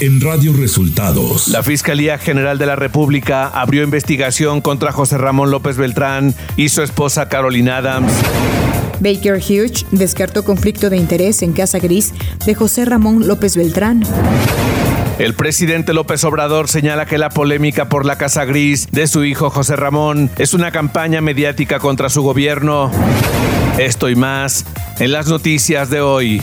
en Radio Resultados. La Fiscalía General de la República abrió investigación contra José Ramón López Beltrán y su esposa Carolina Adams. Baker Hughes descartó conflicto de interés en Casa Gris de José Ramón López Beltrán. El presidente López Obrador señala que la polémica por la Casa Gris de su hijo José Ramón es una campaña mediática contra su gobierno. Esto y más en las noticias de hoy.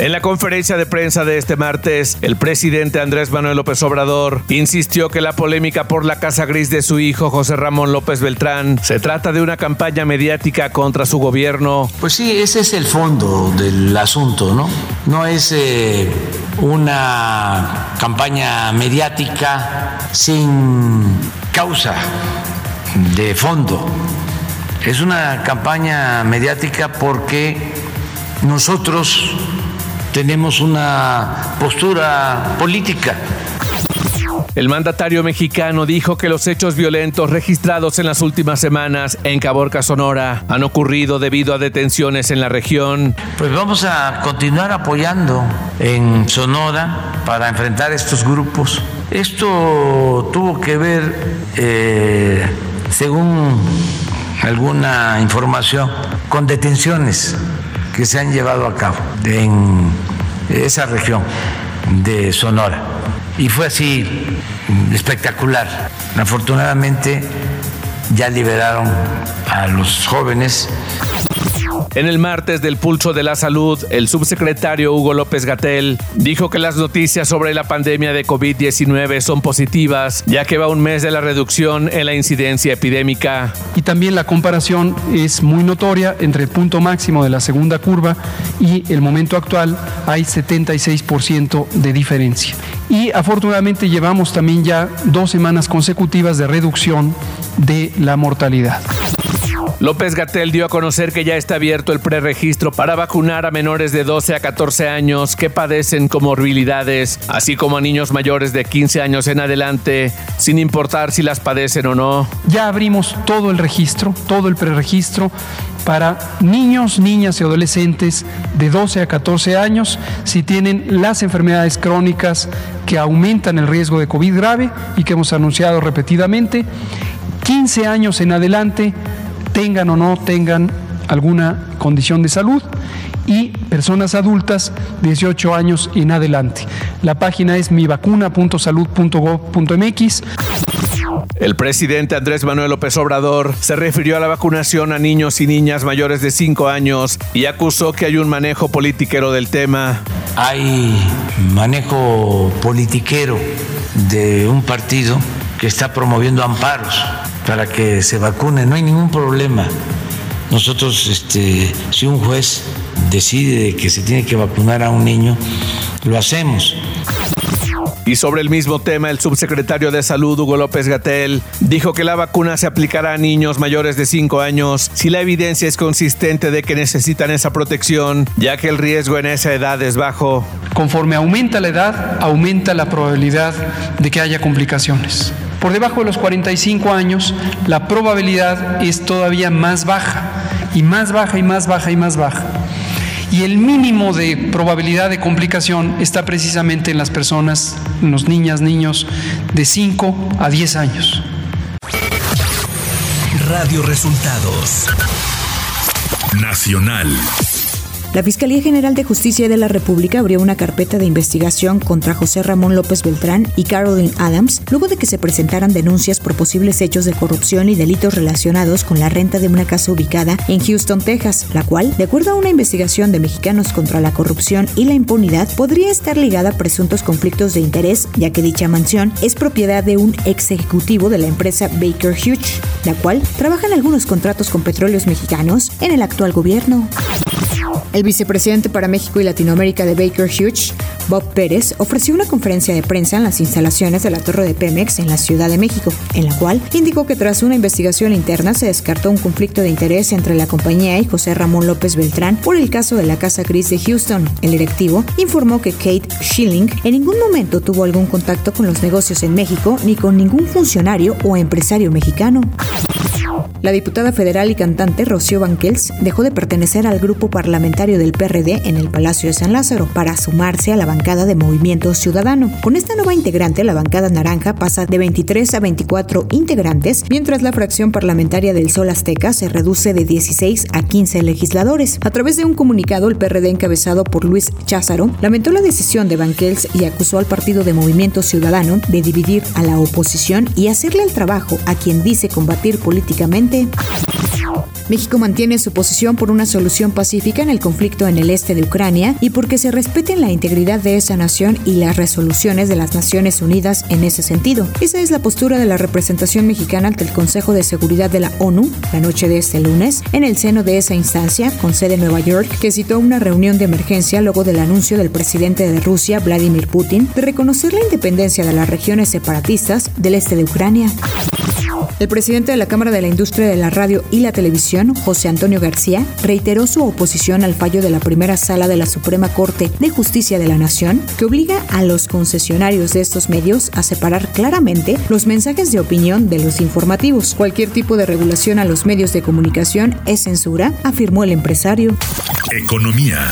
En la conferencia de prensa de este martes, el presidente Andrés Manuel López Obrador insistió que la polémica por la casa gris de su hijo José Ramón López Beltrán se trata de una campaña mediática contra su gobierno. Pues sí, ese es el fondo del asunto, ¿no? No es eh, una campaña mediática sin causa de fondo. Es una campaña mediática porque nosotros tenemos una postura política. El mandatario mexicano dijo que los hechos violentos registrados en las últimas semanas en Caborca, Sonora, han ocurrido debido a detenciones en la región. Pues vamos a continuar apoyando en Sonora para enfrentar estos grupos. Esto tuvo que ver, eh, según alguna información, con detenciones que se han llevado a cabo en esa región de Sonora. Y fue así espectacular. Afortunadamente ya liberaron a los jóvenes en el martes del Pulso de la Salud, el subsecretario Hugo López Gatel dijo que las noticias sobre la pandemia de COVID-19 son positivas, ya que va un mes de la reducción en la incidencia epidémica. Y también la comparación es muy notoria entre el punto máximo de la segunda curva y el momento actual hay 76% de diferencia. Y afortunadamente llevamos también ya dos semanas consecutivas de reducción de la mortalidad. López Gatel dio a conocer que ya está abierto el preregistro para vacunar a menores de 12 a 14 años que padecen comorbilidades, así como a niños mayores de 15 años en adelante, sin importar si las padecen o no. Ya abrimos todo el registro, todo el preregistro para niños, niñas y adolescentes de 12 a 14 años si tienen las enfermedades crónicas que aumentan el riesgo de COVID grave y que hemos anunciado repetidamente. 15 años en adelante tengan o no tengan alguna condición de salud y personas adultas 18 años en adelante. La página es mivacuna.salud.gov.mx. El presidente Andrés Manuel López Obrador se refirió a la vacunación a niños y niñas mayores de 5 años y acusó que hay un manejo politiquero del tema. Hay manejo politiquero de un partido que está promoviendo amparos para que se vacune, no hay ningún problema. Nosotros, este, si un juez decide que se tiene que vacunar a un niño, lo hacemos. Y sobre el mismo tema, el subsecretario de Salud, Hugo López Gatel, dijo que la vacuna se aplicará a niños mayores de 5 años si la evidencia es consistente de que necesitan esa protección, ya que el riesgo en esa edad es bajo. Conforme aumenta la edad, aumenta la probabilidad de que haya complicaciones. Por debajo de los 45 años, la probabilidad es todavía más baja, y más baja, y más baja, y más baja. Y el mínimo de probabilidad de complicación está precisamente en las personas, en los niñas, niños de 5 a 10 años. Radio Resultados Nacional. La Fiscalía General de Justicia de la República abrió una carpeta de investigación contra José Ramón López Beltrán y Carolyn Adams luego de que se presentaran denuncias por posibles hechos de corrupción y delitos relacionados con la renta de una casa ubicada en Houston, Texas, la cual, de acuerdo a una investigación de Mexicanos contra la Corrupción y la Impunidad, podría estar ligada a presuntos conflictos de interés, ya que dicha mansión es propiedad de un ex ejecutivo de la empresa Baker Hughes, la cual trabaja en algunos contratos con petróleos mexicanos en el actual gobierno. El vicepresidente para México y Latinoamérica de Baker Hughes, Bob Pérez, ofreció una conferencia de prensa en las instalaciones de la Torre de Pemex en la Ciudad de México, en la cual indicó que tras una investigación interna se descartó un conflicto de interés entre la compañía y José Ramón López Beltrán por el caso de la Casa Gris de Houston. El directivo informó que Kate Schilling en ningún momento tuvo algún contacto con los negocios en México ni con ningún funcionario o empresario mexicano. La diputada federal y cantante Rocío Banquels dejó de pertenecer al grupo parlamentario del PRD en el Palacio de San Lázaro para sumarse a la bancada de Movimiento Ciudadano. Con esta nueva integrante, la bancada naranja pasa de 23 a 24 integrantes, mientras la fracción parlamentaria del Sol Azteca se reduce de 16 a 15 legisladores. A través de un comunicado, el PRD encabezado por Luis Cházaro lamentó la decisión de Banquels y acusó al partido de Movimiento Ciudadano de dividir a la oposición y hacerle el trabajo a quien dice combatir políticamente México mantiene su posición por una solución pacífica en el conflicto en el este de Ucrania y porque se respeten la integridad de esa nación y las resoluciones de las Naciones Unidas en ese sentido. Esa es la postura de la representación mexicana ante el Consejo de Seguridad de la ONU la noche de este lunes, en el seno de esa instancia, con sede en Nueva York, que citó una reunión de emergencia luego del anuncio del presidente de Rusia, Vladimir Putin, de reconocer la independencia de las regiones separatistas del este de Ucrania. El presidente de la Cámara de la Industria de la Radio y la Televisión, José Antonio García, reiteró su oposición al fallo de la primera sala de la Suprema Corte de Justicia de la Nación, que obliga a los concesionarios de estos medios a separar claramente los mensajes de opinión de los informativos. Cualquier tipo de regulación a los medios de comunicación es censura, afirmó el empresario. Economía.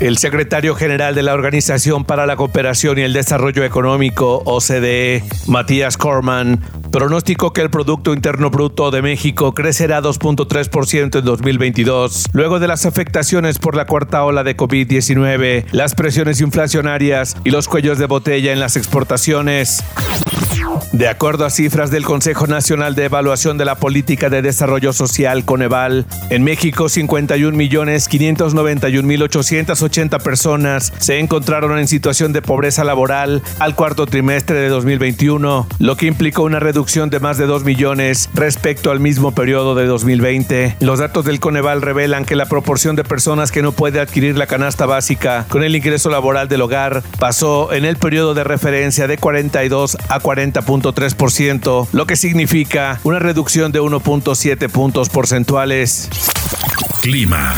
El secretario general de la Organización para la Cooperación y el Desarrollo Económico, OCDE, Matías Corman, pronosticó que el Producto Interno Bruto de México crecerá 2.3% en 2022, luego de las afectaciones por la cuarta ola de COVID-19, las presiones inflacionarias y los cuellos de botella en las exportaciones. De acuerdo a cifras del Consejo Nacional de Evaluación de la Política de Desarrollo Social, Coneval, en México 51.591.880 personas se encontraron en situación de pobreza laboral al cuarto trimestre de 2021, lo que implicó una reducción de más de 2 millones respecto al mismo periodo de 2020. Los datos del Coneval revelan que la proporción de personas que no puede adquirir la canasta básica con el ingreso laboral del hogar pasó en el periodo de referencia de 42 a 40 3%, lo que significa una reducción de 1.7 puntos porcentuales. Clima.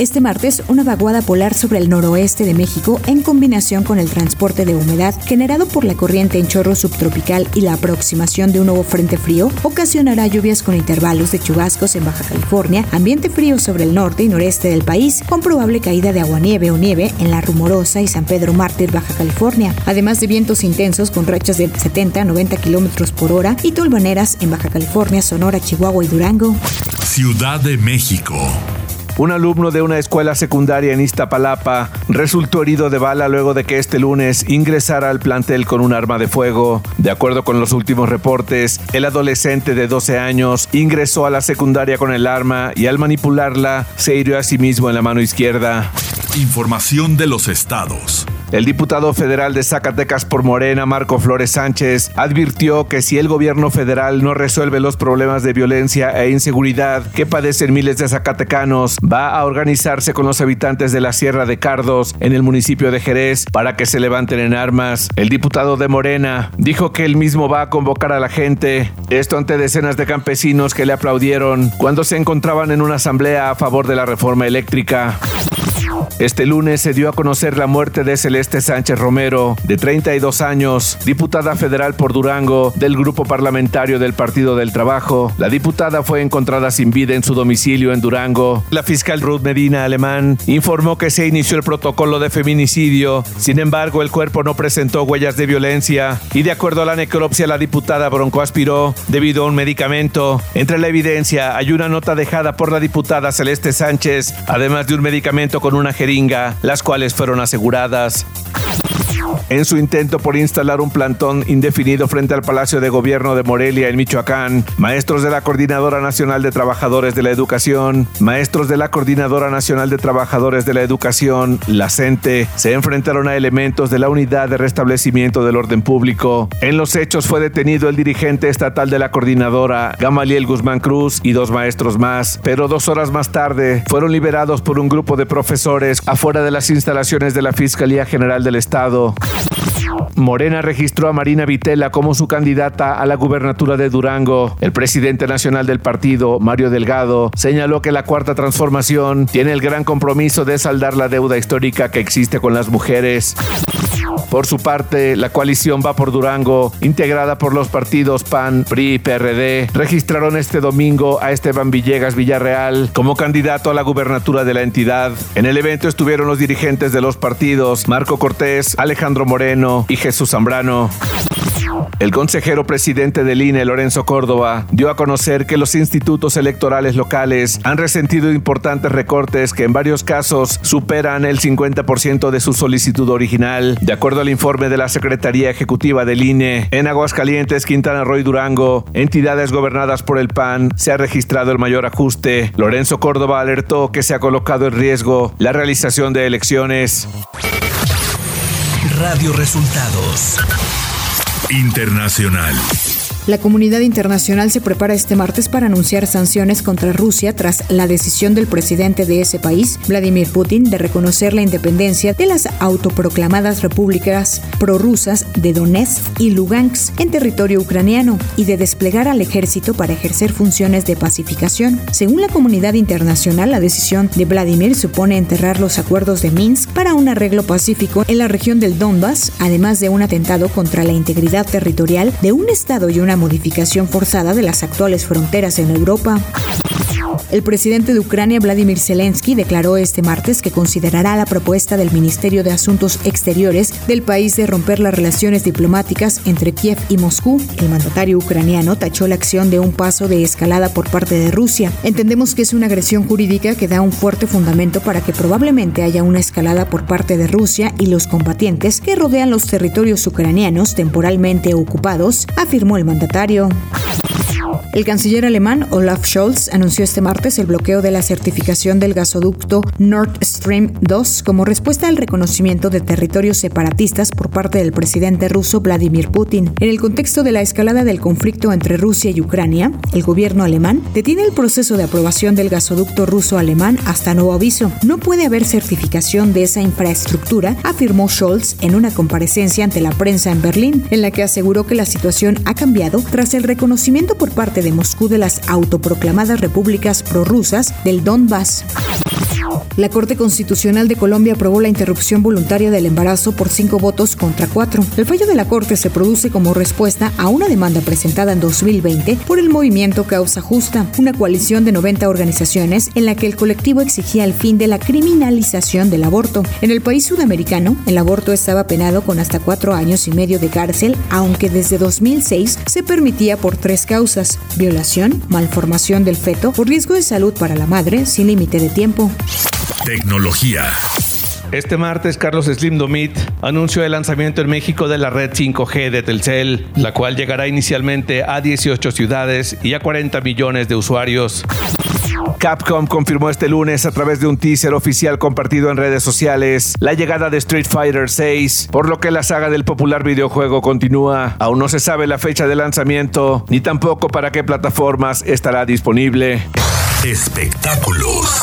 Este martes, una vaguada polar sobre el noroeste de México, en combinación con el transporte de humedad generado por la corriente en chorro subtropical y la aproximación de un nuevo frente frío, ocasionará lluvias con intervalos de chubascos en Baja California, ambiente frío sobre el norte y noreste del país, con probable caída de aguanieve o nieve en la Rumorosa y San Pedro Mártir, Baja California, además de vientos intensos con rachas de 70 a 90 kilómetros por hora y tolvaneras en Baja California, Sonora, Chihuahua y Durango. Ciudad de México. Un alumno de una escuela secundaria en Iztapalapa resultó herido de bala luego de que este lunes ingresara al plantel con un arma de fuego. De acuerdo con los últimos reportes, el adolescente de 12 años ingresó a la secundaria con el arma y al manipularla se hirió a sí mismo en la mano izquierda. Información de los estados. El diputado federal de Zacatecas por Morena, Marco Flores Sánchez, advirtió que si el gobierno federal no resuelve los problemas de violencia e inseguridad que padecen miles de zacatecanos, va a organizarse con los habitantes de la Sierra de Cardos en el municipio de Jerez para que se levanten en armas. El diputado de Morena dijo que él mismo va a convocar a la gente, esto ante decenas de campesinos que le aplaudieron cuando se encontraban en una asamblea a favor de la reforma eléctrica. Este lunes se dio a conocer la muerte de Celeste Sánchez Romero, de 32 años, diputada federal por Durango del grupo parlamentario del Partido del Trabajo. La diputada fue encontrada sin vida en su domicilio en Durango. La fiscal Ruth Medina Alemán informó que se inició el protocolo de feminicidio. Sin embargo, el cuerpo no presentó huellas de violencia y de acuerdo a la necropsia la diputada broncoaspiró debido a un medicamento. Entre la evidencia hay una nota dejada por la diputada Celeste Sánchez, además de un medicamento con una jeringa, las cuales fueron aseguradas. En su intento por instalar un plantón indefinido frente al Palacio de Gobierno de Morelia en Michoacán. Maestros de la Coordinadora Nacional de Trabajadores de la Educación, maestros de la Coordinadora Nacional de Trabajadores de la Educación, la CENTE, se enfrentaron a elementos de la Unidad de Restablecimiento del Orden Público. En los hechos fue detenido el dirigente estatal de la coordinadora, Gamaliel Guzmán Cruz, y dos maestros más, pero dos horas más tarde fueron liberados por un grupo de profesores afuera de las instalaciones de la Fiscalía General del Estado. Morena registró a Marina Vitela como su candidata a la gubernatura de Durango. El presidente nacional del partido, Mario Delgado, señaló que la cuarta transformación tiene el gran compromiso de saldar la deuda histórica que existe con las mujeres. Por su parte, la coalición Va por Durango, integrada por los partidos PAN, PRI y PRD, registraron este domingo a Esteban Villegas Villarreal como candidato a la gubernatura de la entidad. En el evento estuvieron los dirigentes de los partidos Marco Cortés, Alejandro Moreno y Jesús Zambrano. El consejero presidente del INE, Lorenzo Córdoba, dio a conocer que los institutos electorales locales han resentido importantes recortes que en varios casos superan el 50% de su solicitud original. De acuerdo al informe de la Secretaría Ejecutiva del INE, en Aguascalientes, Quintana Roo y Durango, entidades gobernadas por el PAN, se ha registrado el mayor ajuste. Lorenzo Córdoba alertó que se ha colocado en riesgo la realización de elecciones. Radio Resultados Internacional. La comunidad internacional se prepara este martes para anunciar sanciones contra Rusia tras la decisión del presidente de ese país, Vladimir Putin, de reconocer la independencia de las autoproclamadas repúblicas prorrusas de Donetsk y Lugansk en territorio ucraniano y de desplegar al ejército para ejercer funciones de pacificación. Según la comunidad internacional, la decisión de Vladimir supone enterrar los acuerdos de Minsk para un arreglo pacífico en la región del Donbass, además de un atentado contra la integridad territorial de un estado y una modificación forzada de las actuales fronteras en Europa. El presidente de Ucrania, Vladimir Zelensky, declaró este martes que considerará la propuesta del Ministerio de Asuntos Exteriores del país de romper las relaciones diplomáticas entre Kiev y Moscú. El mandatario ucraniano tachó la acción de un paso de escalada por parte de Rusia. Entendemos que es una agresión jurídica que da un fuerte fundamento para que probablemente haya una escalada por parte de Rusia y los combatientes que rodean los territorios ucranianos temporalmente ocupados, afirmó el mandatario. El canciller alemán Olaf Scholz anunció este martes el bloqueo de la certificación del gasoducto Nord Stream 2 como respuesta al reconocimiento de territorios separatistas por parte del presidente ruso Vladimir Putin. En el contexto de la escalada del conflicto entre Rusia y Ucrania, el gobierno alemán detiene el proceso de aprobación del gasoducto ruso-alemán hasta nuevo aviso. No puede haber certificación de esa infraestructura, afirmó Scholz en una comparecencia ante la prensa en Berlín, en la que aseguró que la situación ha cambiado tras el reconocimiento por parte de Moscú de las autoproclamadas repúblicas prorrusas del Donbass. La Corte Constitucional de Colombia aprobó la interrupción voluntaria del embarazo por cinco votos contra cuatro. El fallo de la Corte se produce como respuesta a una demanda presentada en 2020 por el movimiento Causa Justa, una coalición de 90 organizaciones en la que el colectivo exigía el fin de la criminalización del aborto. En el país sudamericano, el aborto estaba penado con hasta cuatro años y medio de cárcel, aunque desde 2006 se permitía por tres causas, violación, malformación del feto o riesgo de salud para la madre sin límite de tiempo. Tecnología. Este martes, Carlos Slim Domit anunció el lanzamiento en México de la red 5G de Telcel, la cual llegará inicialmente a 18 ciudades y a 40 millones de usuarios. Capcom confirmó este lunes a través de un teaser oficial compartido en redes sociales la llegada de Street Fighter VI, por lo que la saga del popular videojuego continúa. Aún no se sabe la fecha de lanzamiento ni tampoco para qué plataformas estará disponible. Espectáculos.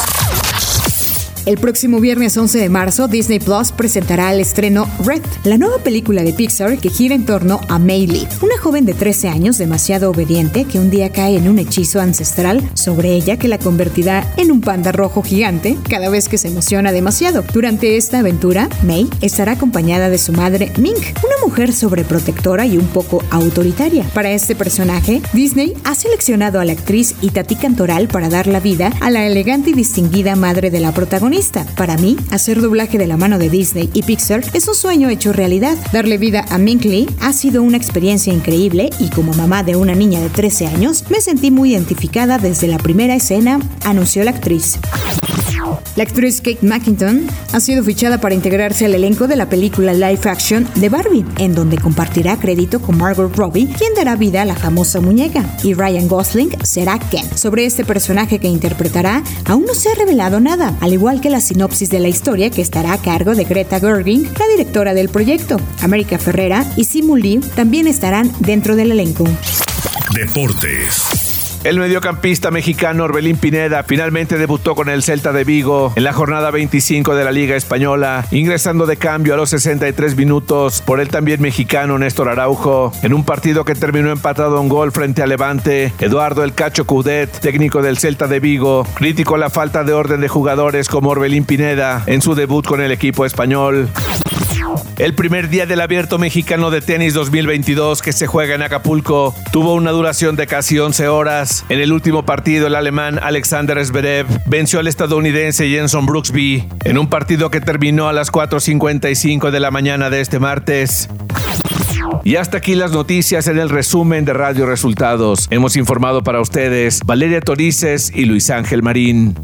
El próximo viernes 11 de marzo, Disney Plus presentará el estreno Red, la nueva película de Pixar que gira en torno a Mei Lee, una joven de 13 años demasiado obediente que un día cae en un hechizo ancestral sobre ella que la convertirá en un panda rojo gigante cada vez que se emociona demasiado. Durante esta aventura, Mei estará acompañada de su madre Ming, una mujer sobreprotectora y un poco autoritaria. Para este personaje, Disney ha seleccionado a la actriz Itati Cantoral para dar la vida a la elegante y distinguida madre de la protagonista para mí, hacer doblaje de la mano de Disney y Pixar es un sueño hecho realidad. Darle vida a Mink Lee ha sido una experiencia increíble y como mamá de una niña de 13 años, me sentí muy identificada desde la primera escena, anunció la actriz. La actriz Kate McKinnon ha sido fichada para integrarse al elenco de la película live action de Barbie, en donde compartirá crédito con Margot Robbie, quien dará vida a la famosa muñeca, y Ryan Gosling será Ken. Sobre este personaje que interpretará, aún no se ha revelado nada, al igual que la sinopsis de la historia que estará a cargo de Greta Gerwig, la directora del proyecto. América Ferrera y Simu Lee también estarán dentro del elenco. Deportes. El mediocampista mexicano Orbelín Pineda finalmente debutó con el Celta de Vigo en la jornada 25 de la Liga Española, ingresando de cambio a los 63 minutos por el también mexicano Néstor Araujo, en un partido que terminó empatado en gol frente a Levante. Eduardo El Cacho Cudet, técnico del Celta de Vigo, criticó la falta de orden de jugadores como Orbelín Pineda en su debut con el equipo español. El primer día del Abierto Mexicano de Tenis 2022 que se juega en Acapulco tuvo una duración de casi 11 horas. En el último partido, el alemán Alexander Zverev venció al estadounidense Jenson Brooksby en un partido que terminó a las 4.55 de la mañana de este martes. Y hasta aquí las noticias en el resumen de Radio Resultados. Hemos informado para ustedes Valeria Torices y Luis Ángel Marín.